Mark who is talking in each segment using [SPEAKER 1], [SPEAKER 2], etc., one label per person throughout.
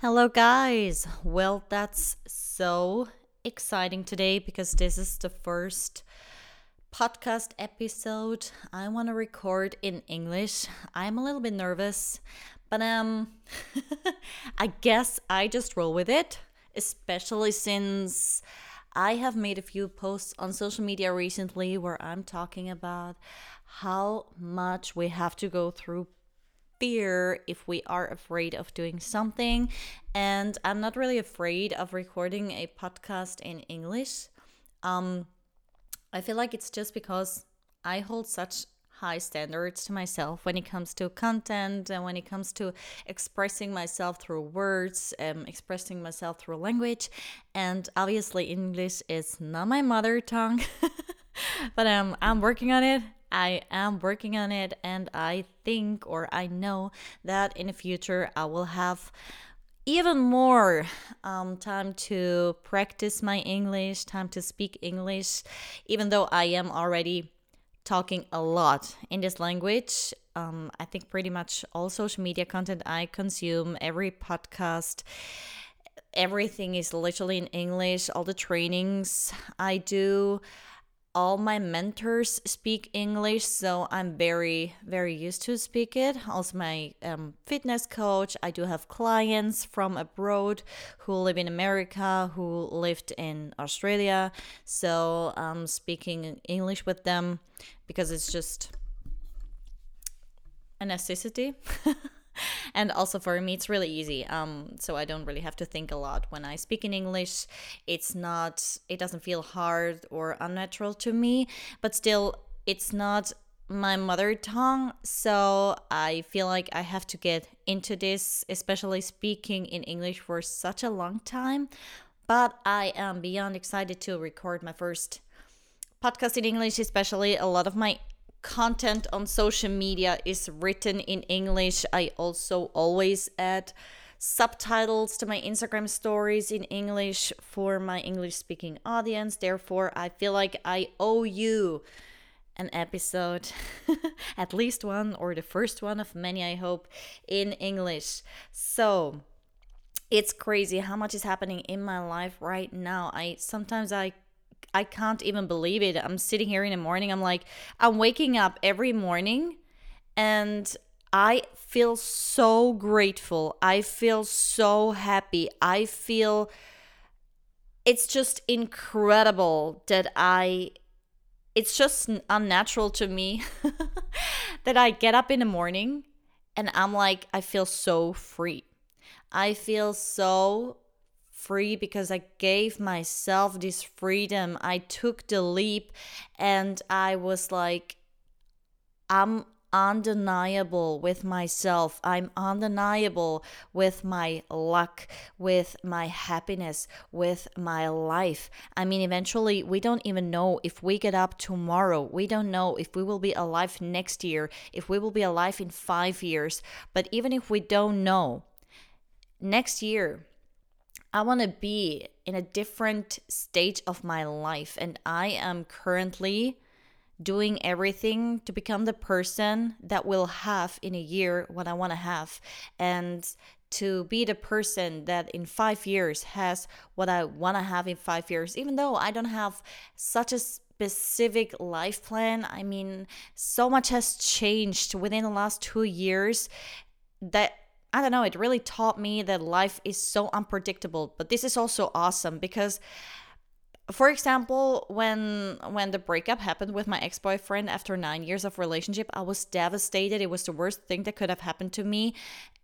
[SPEAKER 1] Hello, guys. Well, that's so exciting today because this is the first podcast episode I want to record in English. I'm a little bit nervous, but um I guess I just roll with it, especially since I have made a few posts on social media recently where I'm talking about how much we have to go through fear if we are afraid of doing something. And I'm not really afraid of recording a podcast in English. Um, I feel like it's just because I hold such high standards to myself when it comes to content and when it comes to expressing myself through words, um, expressing myself through language. And obviously, English is not my mother tongue, but um, I'm working on it. I am working on it, and I think or I know that in the future I will have even more um, time to practice my English, time to speak English, even though I am already talking a lot in this language. Um, I think pretty much all social media content I consume, every podcast, everything is literally in English, all the trainings I do all my mentors speak English, so I'm very, very used to speak it. Also, my um, fitness coach, I do have clients from abroad who live in America, who lived in Australia. So I'm speaking English with them because it's just a necessity. and also for me it's really easy um so i don't really have to think a lot when i speak in english. It's not it doesn't feel hard or unnatural to me but still it's not my mother tongue so i feel like i have to get into this especially speaking in english for such a long time. But i am beyond excited to record my first podcast in english especially a lot of my content on social media is written in English. I also always add subtitles to my Instagram stories in English for my English speaking audience. Therefore, I feel like I owe you an episode, at least one, or the first one of many, I hope, in English. So, it's crazy how much is happening in my life right now. I sometimes I I can't even believe it. I'm sitting here in the morning. I'm like, I'm waking up every morning and I feel so grateful. I feel so happy. I feel it's just incredible that I it's just unnatural to me that I get up in the morning and I'm like I feel so free. I feel so free because I gave myself this freedom. I took the leap and I was like, I'm undeniable with myself. I'm undeniable with my luck, with my happiness, with my life. I mean, eventually, we don't even know if we get up tomorrow. We don't know if we will be alive next year, if we will be alive in five years. But even if we don't know, next year, I want to be in a different stage of my life. And I am currently doing everything to become the person that will have in a year what I want to have. And to be the person that in five years has what I want to have in five years, even though I don't have such a specific life plan. I mean, so much has changed within the last two years that I don't know, it really taught me that life is so unpredictable. But this is also awesome because for example when when the breakup happened with my ex-boyfriend after 9 years of relationship i was devastated it was the worst thing that could have happened to me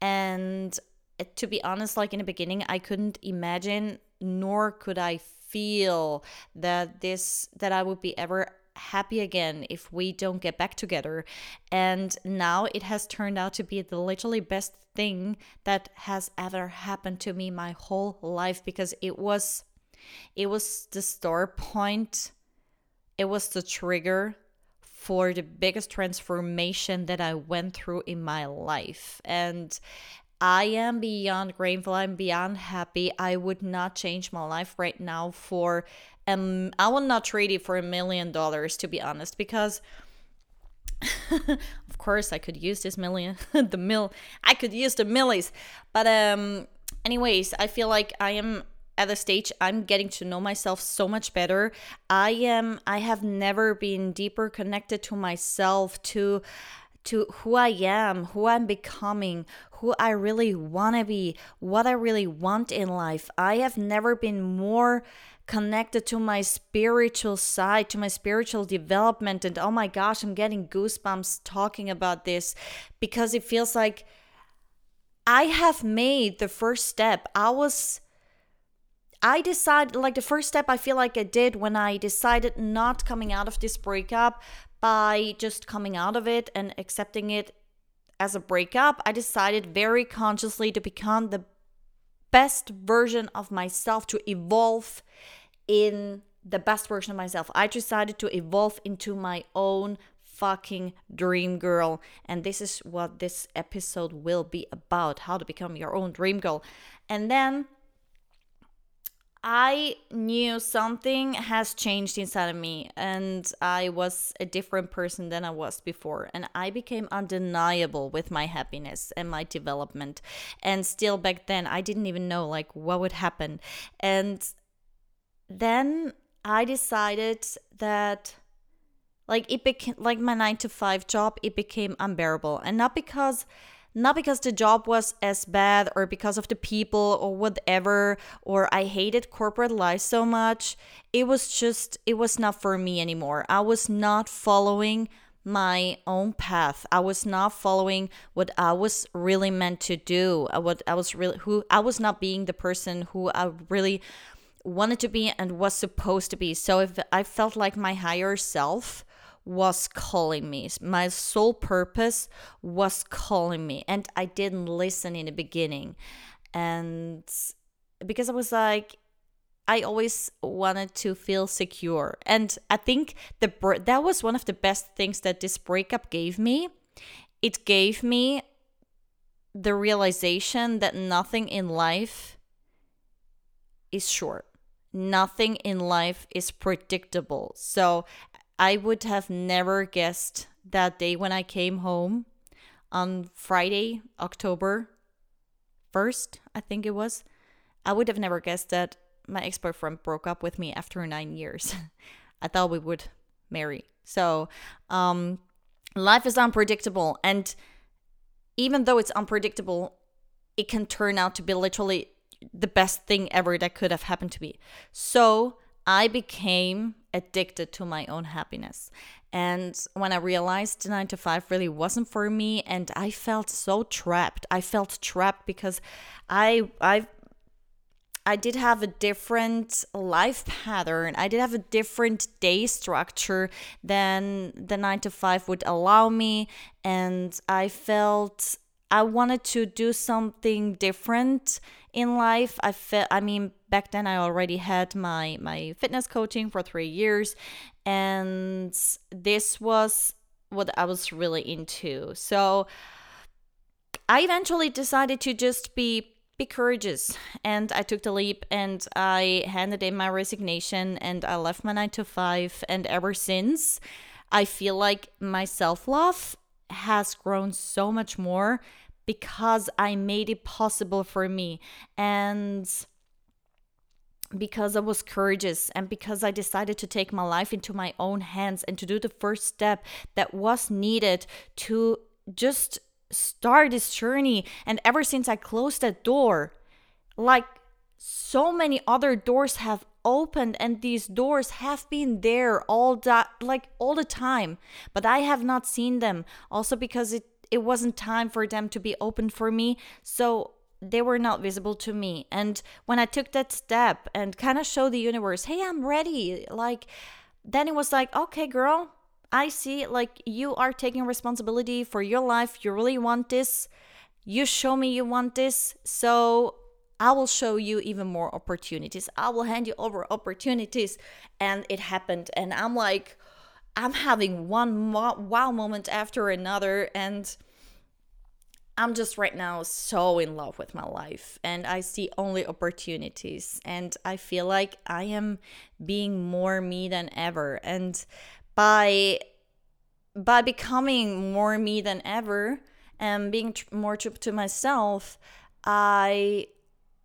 [SPEAKER 1] and eh, to be honest like in the beginning i couldn't imagine nor could i feel that this that i would be ever happy again if we don't get back together. And now it has turned out to be the literally best thing that has ever happened to me my whole life because it was it was the start point. It was the trigger for the biggest transformation that I went through in my life. And I am beyond grateful. I'm beyond happy. I would not change my life right now for um I would not trade it for a million dollars to be honest because of course I could use this million the mill I could use the millies but um anyways, I feel like I am at a stage I'm getting to know myself so much better. I am I have never been deeper connected to myself to to who I am, who I'm becoming, who I really want to be, what I really want in life. I have never been more connected to my spiritual side, to my spiritual development. And oh my gosh, I'm getting goosebumps talking about this because it feels like I have made the first step. I was. I decided, like, the first step I feel like I did when I decided not coming out of this breakup by just coming out of it and accepting it as a breakup. I decided very consciously to become the best version of myself, to evolve in the best version of myself. I decided to evolve into my own fucking dream girl. And this is what this episode will be about how to become your own dream girl. And then I knew something has changed inside of me, and I was a different person than I was before. And I became undeniable with my happiness and my development. And still back then, I didn't even know like what would happen. And then I decided that like it became like my 9 to 5 job it became unbearable and not because not because the job was as bad or because of the people or whatever or I hated corporate life so much. It was just it was not for me anymore. I was not following my own path. I was not following what I was really meant to do. What I was really who I was not being the person who I really wanted to be and was supposed to be. So if I felt like my higher self was calling me, my soul purpose was calling me, and I didn't listen in the beginning. And because I was like, I always wanted to feel secure. And I think the that was one of the best things that this breakup gave me. It gave me the realization that nothing in life is short nothing in life is predictable. So I would have never guessed that day when I came home on Friday, October 1st, I think it was. I would have never guessed that my ex boyfriend broke up with me after nine years. I thought we would marry. So, um, life is unpredictable. And even though it's unpredictable, it can turn out to be literally the best thing ever that could have happened to me. So I became addicted to my own happiness. And when I realized nine to five really wasn't for me, and I felt so trapped. I felt trapped because I I I did have a different life pattern. I did have a different day structure than the nine to five would allow me. And I felt I wanted to do something different in life. I felt I mean back then I already had my my fitness coaching for 3 years and this was what I was really into. So I eventually decided to just be be courageous and I took the leap and I handed in my resignation and I left my 9 to 5 and ever since I feel like my self-love has grown so much more because I made it possible for me. And because I was courageous and because I decided to take my life into my own hands and to do the first step that was needed to just start this journey. And ever since I closed that door, like so many other doors have opened and these doors have been there all that like all the time. But i have not seen them. Also because it it wasn't time for them to be open for me. So they were not visible to me. And when I took that step and kind of showed the universe, hey, I'm ready, like, then it was like, okay, girl, I see, like, you are taking responsibility for your life. You really want this. You show me you want this. So I will show you even more opportunities. I will hand you over opportunities. And it happened. And I'm like, I'm having one wow moment after another, and I'm just right now so in love with my life, and I see only opportunities, and I feel like I am being more me than ever, and by by becoming more me than ever and being tr- more true to myself, I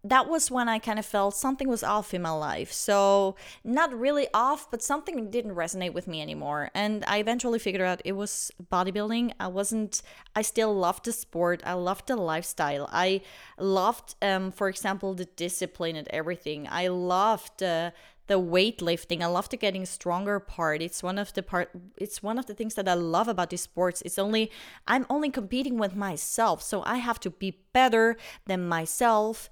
[SPEAKER 1] that was when I kind of felt something was off in my life. So, not really off, but something didn't resonate with me anymore. And I eventually figured out it was bodybuilding. I wasn't, I still loved the sport. I loved the lifestyle. I loved, um, for example, the discipline and everything. I loved uh, the weightlifting. I love the getting stronger part. It's one of the part it's one of the things that I love about these sports. It's only I'm only competing with myself. So I have to be better than myself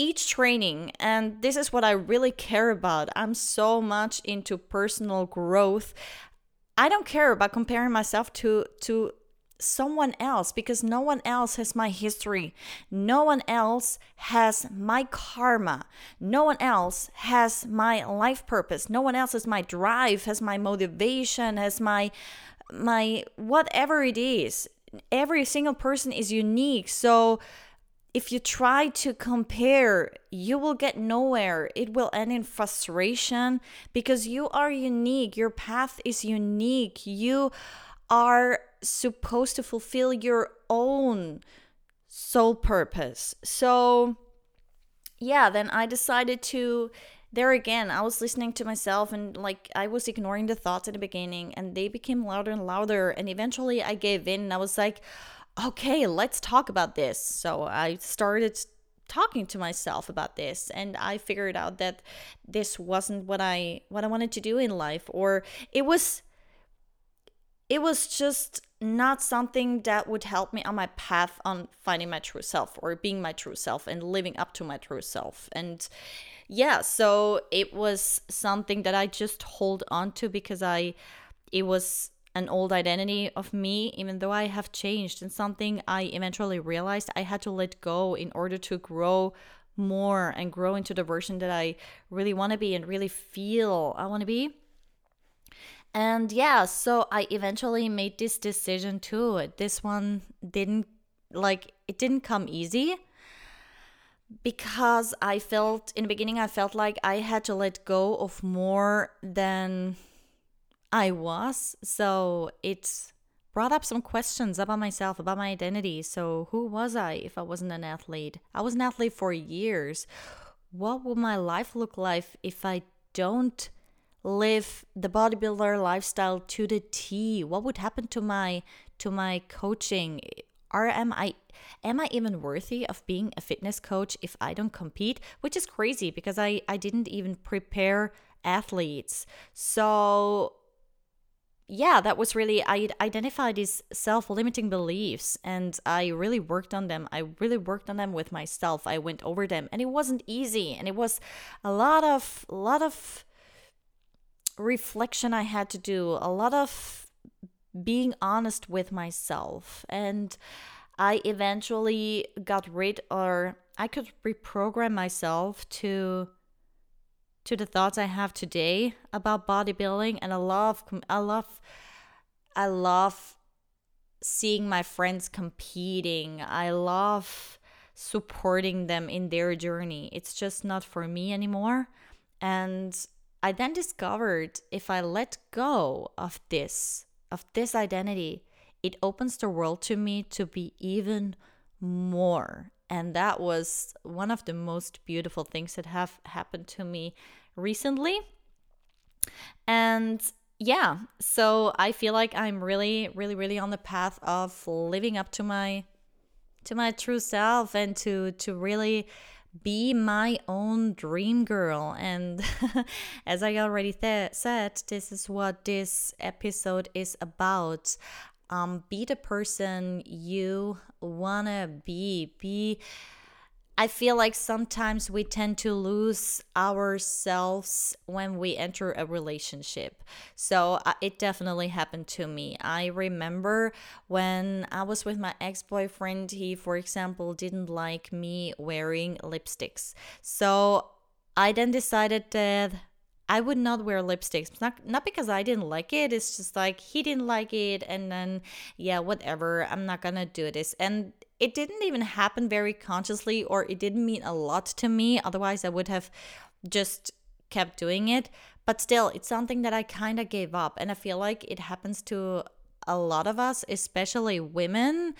[SPEAKER 1] each training and this is what I really care about. I'm so much into personal growth. I don't care about comparing myself to to someone else because no one else has my history. No one else has my karma. No one else has my life purpose. No one else has my drive, has my motivation, has my my whatever it is. Every single person is unique. So if you try to compare, you will get nowhere. It will end in frustration because you are unique. Your path is unique. You are supposed to fulfill your own soul purpose. So, yeah, then I decided to. There again, I was listening to myself and like I was ignoring the thoughts in the beginning and they became louder and louder. And eventually I gave in and I was like, okay, let's talk about this. So I started talking to myself about this and I figured out that this wasn't what I what I wanted to do in life or it was it was just not something that would help me on my path on finding my true self or being my true self and living up to my true self. And yeah, so it was something that I just hold on to because I it was an old identity of me, even though I have changed, and something I eventually realized I had to let go in order to grow more and grow into the version that I really want to be and really feel I want to be. And yeah, so I eventually made this decision too. This one didn't like it didn't come easy because I felt in the beginning I felt like I had to let go of more than I was. So it brought up some questions about myself, about my identity. So, who was I if I wasn't an athlete? I was an athlete for years. What would my life look like if I don't live the bodybuilder lifestyle to the T? What would happen to my to my coaching? Or am I am I even worthy of being a fitness coach if I don't compete? Which is crazy because I I didn't even prepare athletes. So yeah, that was really, I identified these self limiting beliefs and I really worked on them. I really worked on them with myself. I went over them and it wasn't easy. And it was a lot of, a lot of reflection I had to do, a lot of being honest with myself. And I eventually got rid or I could reprogram myself to to the thoughts I have today about bodybuilding and I love I love I love seeing my friends competing. I love supporting them in their journey. It's just not for me anymore. And I then discovered if I let go of this, of this identity, it opens the world to me to be even more and that was one of the most beautiful things that have happened to me recently. And yeah so i feel like i'm really really really on the path of living up to my to my true self and to to really be my own dream girl. And as i already th- said this is what this episode is about um, be the person you wanna be. Be I feel like sometimes we tend to lose ourselves when we enter a relationship. So uh, it definitely happened to me. I remember when I was with my ex boyfriend, he, for example, didn't like me wearing lipsticks. So I then decided that I would not wear lipsticks. Not not because I didn't like it. It's just like he didn't like it, and then yeah, whatever. I'm not gonna do this. And it didn't even happen very consciously, or it didn't mean a lot to me. Otherwise, I would have just kept doing it. But still, it's something that I kind of gave up, and I feel like it happens to a lot of us, especially women,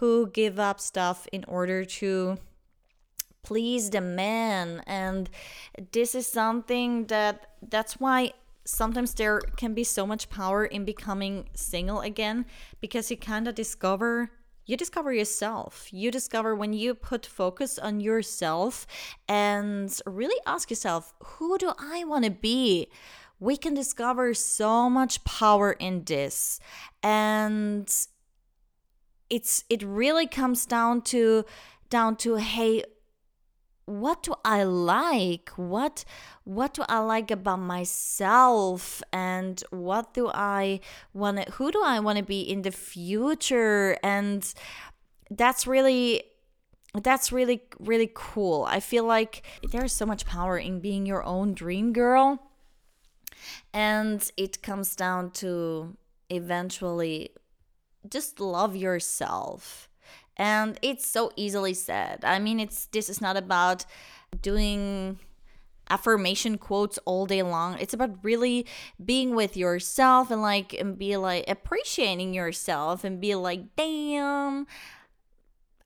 [SPEAKER 1] who give up stuff in order to please the man and this is something that that's why sometimes there can be so much power in becoming single again because you kind of discover you discover yourself. You discover when you put focus on yourself and really ask yourself, who do I want to be? We can discover so much power in this. And it's it really comes down to down to hey, what do I like? What what do I like about myself and what do I want to who do I want to be in the future and that's really that's really really cool. I feel like there's so much power in being your own dream girl and it comes down to eventually just love yourself and it's so easily said. I mean it's this is not about doing affirmation quotes all day long. It's about really being with yourself and like and be like appreciating yourself and be like damn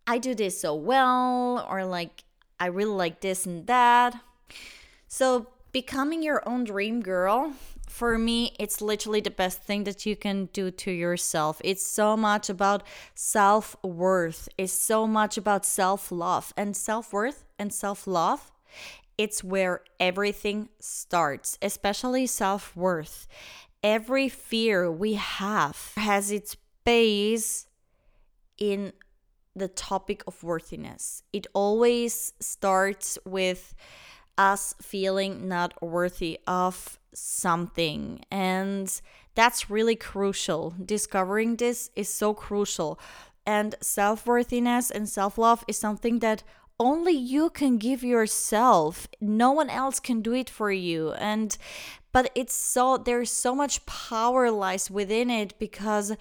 [SPEAKER 1] i do this so well or like i really like this and that. So becoming your own dream girl for me, it's literally the best thing that you can do to yourself. It's so much about self worth, it's so much about self love. And self worth and self love, it's where everything starts, especially self worth. Every fear we have has its base in the topic of worthiness. It always starts with us feeling not worthy of something. And that's really crucial. Discovering this is so crucial. And self worthiness and self love is something that only you can give yourself. No one else can do it for you. And but it's so there's so much power lies within it because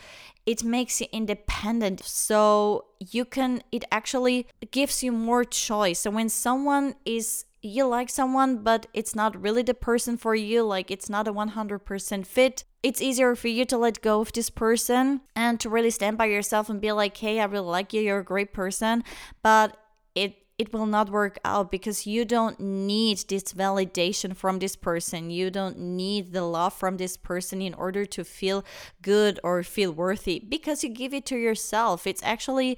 [SPEAKER 1] it makes you independent so you can it actually gives you more choice so when someone is you like someone, but it's not really the person for you, like it's not a 100% fit, it's easier for you to let go of this person and to really stand by yourself and be like, hey, I really like you, you're a great person, but it it will not work out because you don't need this validation from this person. You don't need the love from this person in order to feel good or feel worthy because you give it to yourself. It's actually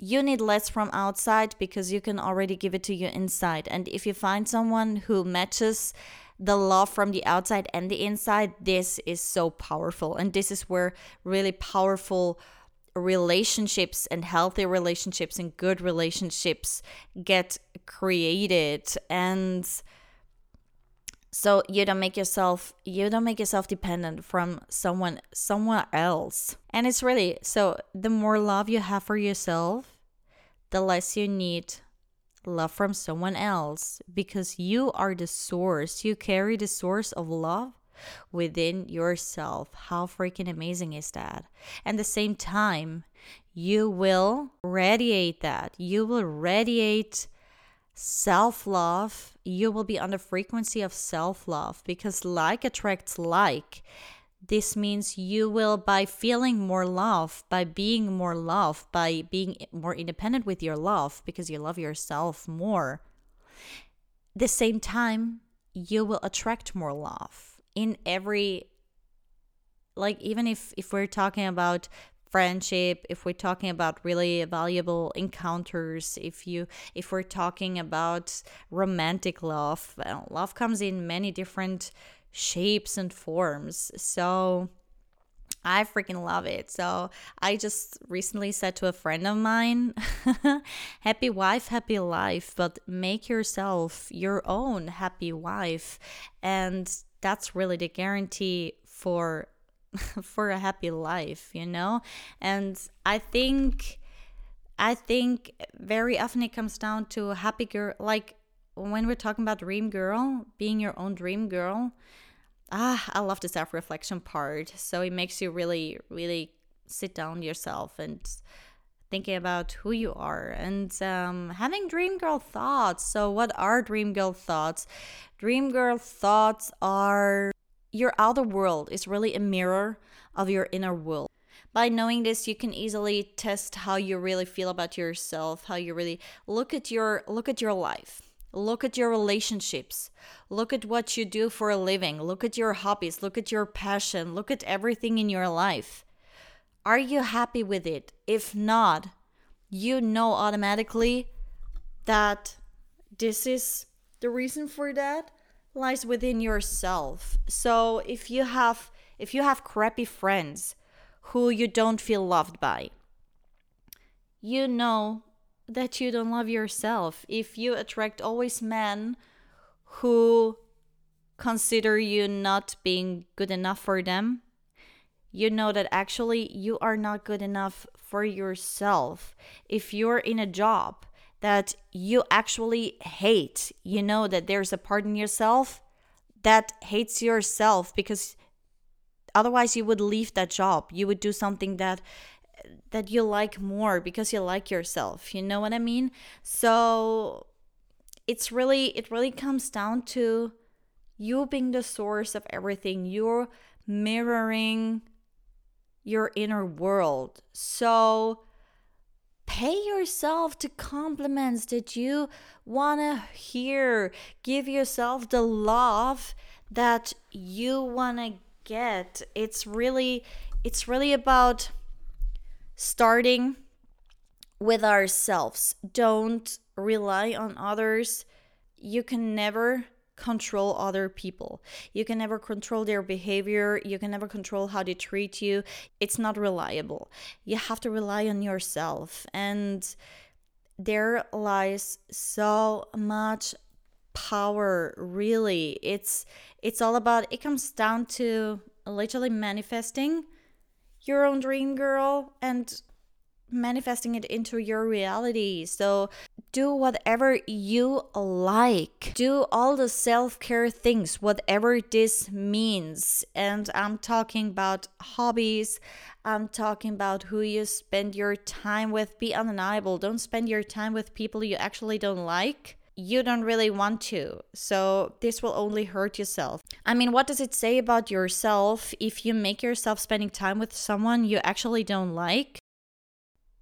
[SPEAKER 1] you need less from outside because you can already give it to you inside. And if you find someone who matches the love from the outside and the inside, this is so powerful. And this is where really powerful relationships and healthy relationships and good relationships get created. And so you don't make yourself you don't make yourself dependent from someone somewhere else. And it's really so the more love you have for yourself the less you need love from someone else because you are the source. You carry the source of love within yourself. How freaking amazing is that? And the same time you will radiate that. You will radiate self love, you will be on the frequency of self love because like attracts like. This means you will, by feeling more love, by being more love, by being more independent with your love because you love yourself more. The same time, you will attract more love in every like even if if we're talking about friendship if we're talking about really valuable encounters if you if we're talking about romantic love love comes in many different shapes and forms so I freaking love it. So I just recently said to a friend of mine, happy wife, happy life, but make yourself your own happy wife. And that's really the guarantee for for a happy life, you know? And I think I think very often it comes down to a happy girl like when we're talking about dream girl, being your own dream girl. Ah, I love the self-reflection part. So it makes you really really sit down yourself and thinking about who you are and um, having dream girl thoughts. So, what are dream girl thoughts? Dream girl thoughts are your outer world is really a mirror of your inner world. by knowing this you can easily test how you really feel about yourself how you really look at your look at your life. Look at your relationships. Look at what you do for a living. Look at your hobbies. Look at your passion. Look at everything in your life. Are you happy with it? If not you know automatically that this is the reason for that lies within yourself. So if you have if you have crappy friends who you don't feel loved by you know that you don't love yourself. If you attract always men who consider you not being good enough for them you know that actually you are not good enough for yourself. If you're in a job that you actually hate. You know that there's a part in yourself that hates yourself because otherwise you would leave that job. You would do something that that you like more because you like yourself. You know what I mean? So it's really it really comes down to you being the source of everything. You're mirroring your inner world. So pay yourself to compliments that you want to hear. Give yourself the love that you want to get. It's really it's really about starting with ourselves. Don't rely on others. You can never control other people. You can never control their behavior. You can never control how they treat you. It's not reliable. You have to rely on yourself. And there lies so much power really it's it's all about it comes down to literally manifesting your own dream girl and manifesting it into your reality. So do whatever you like. Do all the self care things, whatever this means. And I'm talking about hobbies. I'm talking about who you spend your time with. Be undeniable. Don't spend your time with people you actually don't like. You don't really want to. So, this will only hurt yourself. I mean, what does it say about yourself if you make yourself spending time with someone you actually don't like?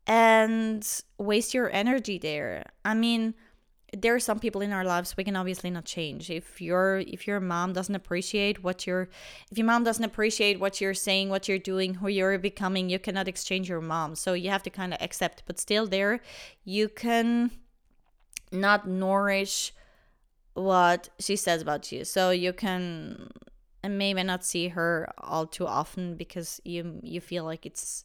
[SPEAKER 1] And waste your energy there. I mean, there are some people in our lives we can obviously not change. If your if your mom doesn't appreciate what you're if your mom doesn't appreciate what you're saying, what you're doing, who you're becoming, you cannot exchange your mom. So you have to kind of accept, but still there you can not nourish what she says about you. So you can and maybe not see her all too often because you you feel like it's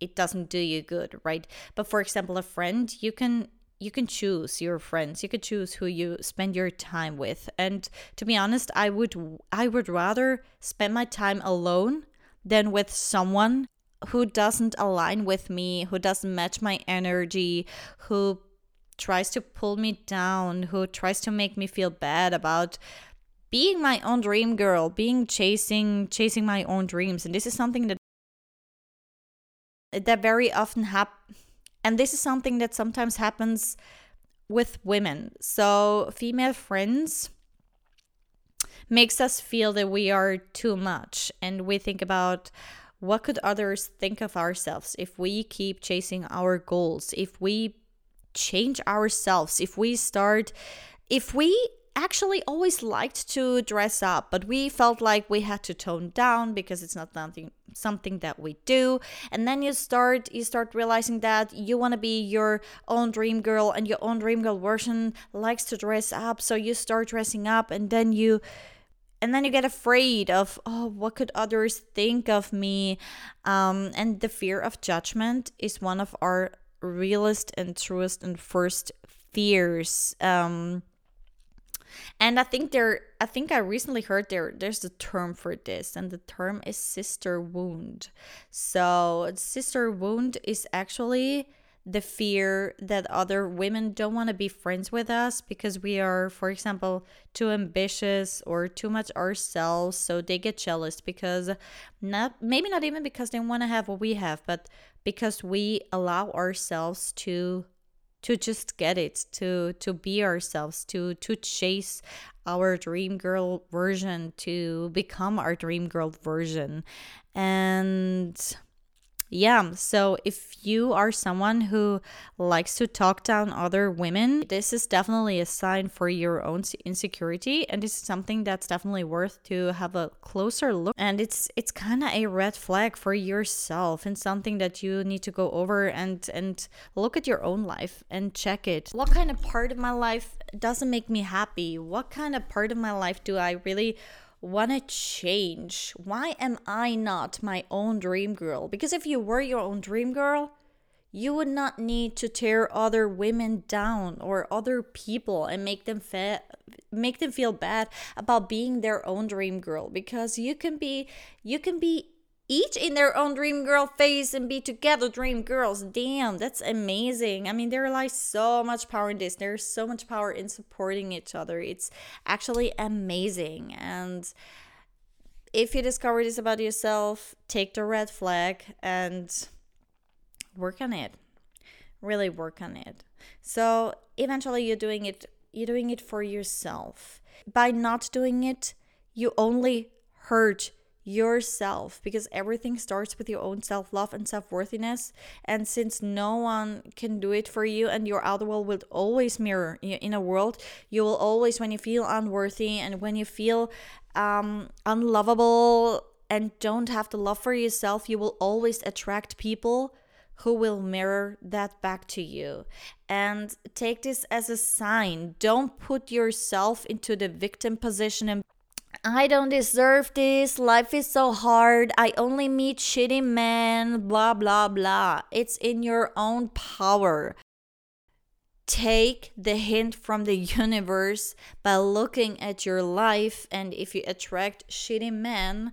[SPEAKER 1] it doesn't do you good, right? But for example, a friend, you can you can choose your friends. You could choose who you spend your time with. And to be honest, I would I would rather spend my time alone than with someone who doesn't align with me, who doesn't match my energy, who tries to pull me down, who tries to make me feel bad about being my own dream girl, being chasing chasing my own dreams. And this is something that that very often happen and this is something that sometimes happens with women. So female friends makes us feel that we are too much and we think about what could others think of ourselves if we keep chasing our goals if we change ourselves if we start if we actually always liked to dress up, but we felt like we had to tone down because it's not something something that we do. And then you start you start realizing that you want to be your own dream girl and your own dream girl version likes to dress up, so you start dressing up and then you and then you get afraid of oh what could others think of me? Um, and the fear of judgment is one of our realest and truest and first fears. Um, and I think there I think I recently heard there there's a term for this and the term is sister wound. So sister wound is actually the fear that other women don't want to be friends with us because we are for example too ambitious or too much ourselves so they get jealous because not maybe not even because they want to have what we have but because we allow ourselves to to just get it to to be ourselves to to chase our dream girl version to become our dream girl version. And yeah, so if you are someone who likes to talk down other women, this is definitely a sign for your own insecurity and is something that's definitely worth to have a closer look and it's it's kind of a red flag for yourself and something that you need to go over and and look at your own life and check it. What kind of part of my life doesn't make me happy? What kind of part of my life do I really want to change? Why am I not my own dream girl? Because if you were your own dream girl, you would not need to tear other women down or other people and make them fe- make them feel bad about being their own dream girl because you can be you can be each in their own dream girl phase and be together dream girls. Damn, that's amazing. I mean, there lies so much power in this. There's so much power in supporting each other. It's actually amazing. And if you discover this about yourself, take the red flag and work on it. Really work on it. So eventually you're doing it you're doing it for yourself. By not doing it, you only hurt yourself because everything starts with your own self love and self worthiness. And since no one can do it for you, and your outer world will always mirror your inner world, you will always, when you feel unworthy and when you feel um, unlovable and don't have the love for yourself, you will always attract people who will mirror that back to you. And take this as a sign. Don't put yourself into the victim position and I don't deserve this. Life is so hard. I only meet shitty men. Blah, blah, blah. It's in your own power. Take the hint from the universe by looking at your life. And if you attract shitty men,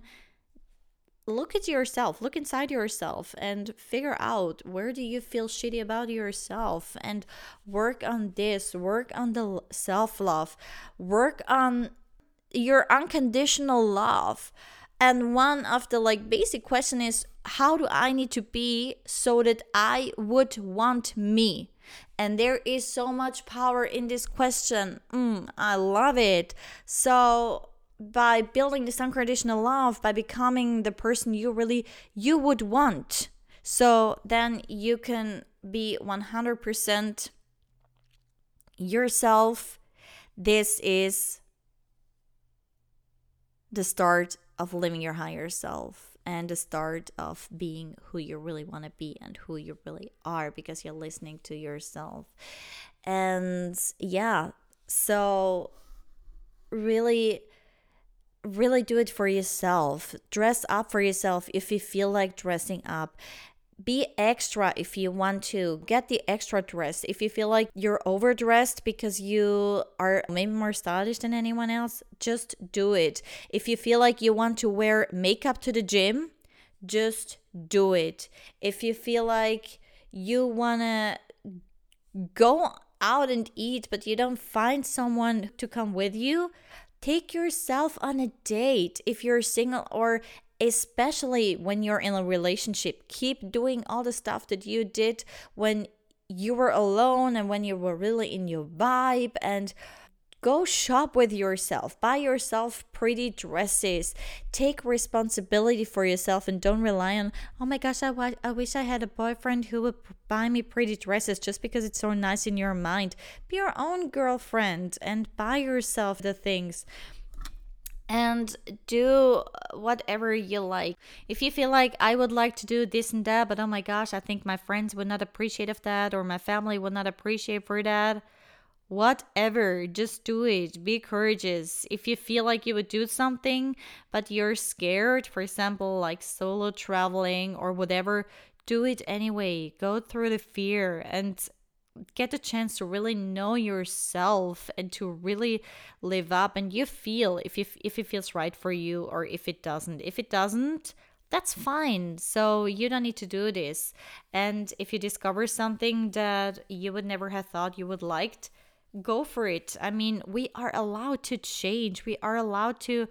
[SPEAKER 1] look at yourself look inside yourself and figure out where do you feel shitty about yourself and work on this work on the self-love work on your unconditional love. And one of the like basic question is how do i need to be so that i would want me? And there is so much power in this question. Mm, i love it. So by building this unconditional love by becoming the person you really you would want so then you can be 100% yourself. This is the start of living your higher self and the start of being who you really want to be and who you really are because you're listening to yourself. And yeah, so really really do it for yourself. Dress up for yourself if you feel like dressing up be extra if you want to get the extra dress if you feel like you're overdressed because you are maybe more stylish than anyone else just do it. If you feel like you want to wear makeup to the gym just do it. If you feel like you want to go out and eat but you don't find someone to come with you take yourself on a date. If you're single or especially when you're in a relationship. Keep doing all the stuff that you did when you were alone and when you were really in your vibe and go shop with yourself. Buy yourself pretty dresses. Take responsibility for yourself and don't rely on oh my gosh I, w- I wish i had a boyfriend who would buy me pretty dresses just because it's so nice in your mind. Be your own girlfriend and buy yourself the things and do uh, whatever you like. If you feel like I would like to do this and that, but oh my gosh, I think my friends would not appreciate of that or my family would not appreciate for that, whatever, just do it. Be courageous. If you feel like you would do something but you're scared, for example, like solo traveling or whatever, do it anyway. Go through the fear and get the chance to really know yourself and to really live up and you feel if you if it feels right for you or if it doesn't. If it doesn't that's fine. So you don't need to do this. And if you discover something that you would never have thought you would liked go for it. I mean we are allowed to change. We are allowed to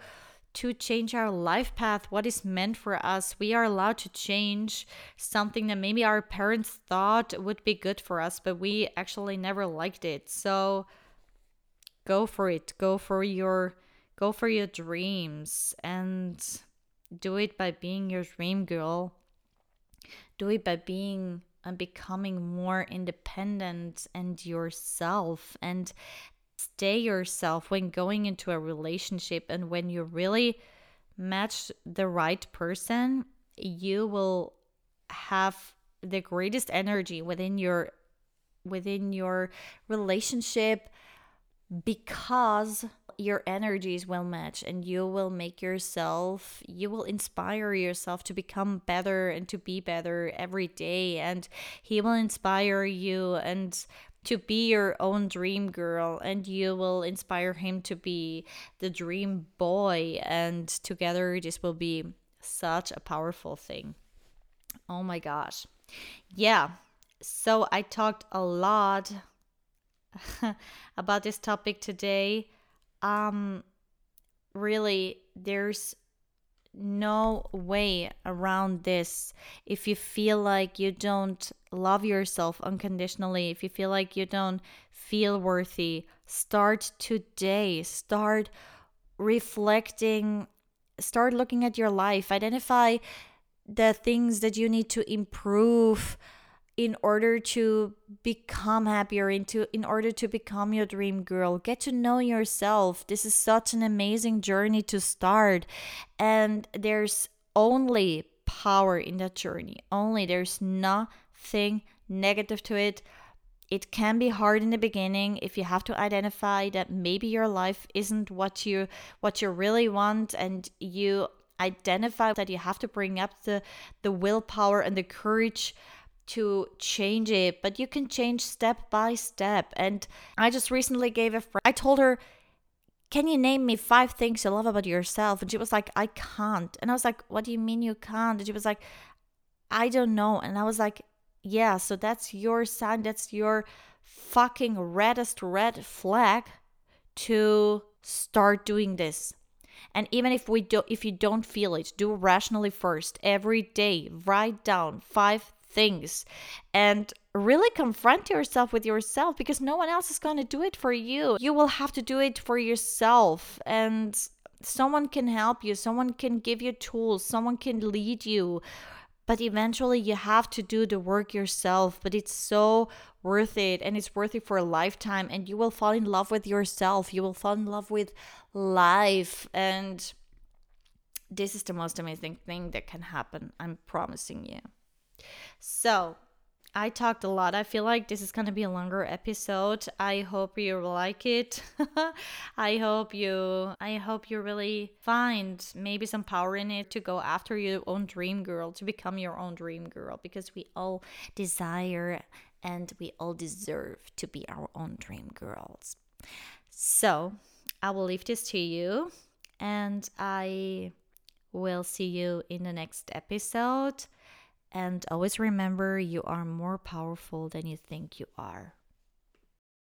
[SPEAKER 1] to change our life path, what is meant for us. We are allowed to change something that maybe our parents thought would be good for us, but we actually never liked it. So go for it. Go for your go for your dreams and do it by being your dream girl. do it by being and becoming more independent and yourself and stay yourself when going into a relationship and when you really match the right person you will have the greatest energy within your within your relationship because your energies will match and you will make yourself you will inspire yourself to become better and to be better every day. And he will inspire you and to be your own dream girl and you will inspire him to be the dream boy and together this will be such a powerful thing. Oh my gosh. Yeah so i talked a lot about this topic today. Um really there's no way around this. If you feel like you don't love yourself unconditionally if you feel like you don't feel worthy start today. Start reflecting. Start looking at your life. Identify the things that you need to improve in order to become happier into in order to become your dream girl. Get to know yourself. This is such an amazing journey to start. And there's only power in that journey. Only there's nothing negative to it. It can be hard in the beginning if you have to identify that maybe your life isn't what you what you really want and you identify that you have to bring up the the willpower and the courage to change it, but you can change step by step. And I just recently gave a friend, I told her, Can you name me five things you love about yourself? And she was like, I can't. And I was like, What do you mean you can't? And she was like, I don't know. And I was like, Yeah, so that's your sign. That's your fucking reddest red flag to start doing this. And even if we do if you don't feel it, do rationally first. Every day, write down five things and really confront yourself with yourself because no one else is going to do it for you. You will have to do it for yourself and someone can help you, someone can give you tools, someone can lead you. But eventually, you have to do the work yourself. But it's so worth it, and it's worth it for a lifetime. And you will fall in love with yourself. You will fall in love with life. And this is the most amazing thing that can happen. I'm promising you. So, I talked a lot. I feel like this is going to be a longer episode. I hope you like it. I hope you I hope you really find maybe some power in it to go after your own dream girl, to become your own dream girl because we all desire and we all deserve to be our own dream girls. So, I will leave this to you and I will see you in the next episode. And always remember you are more powerful than you think you are.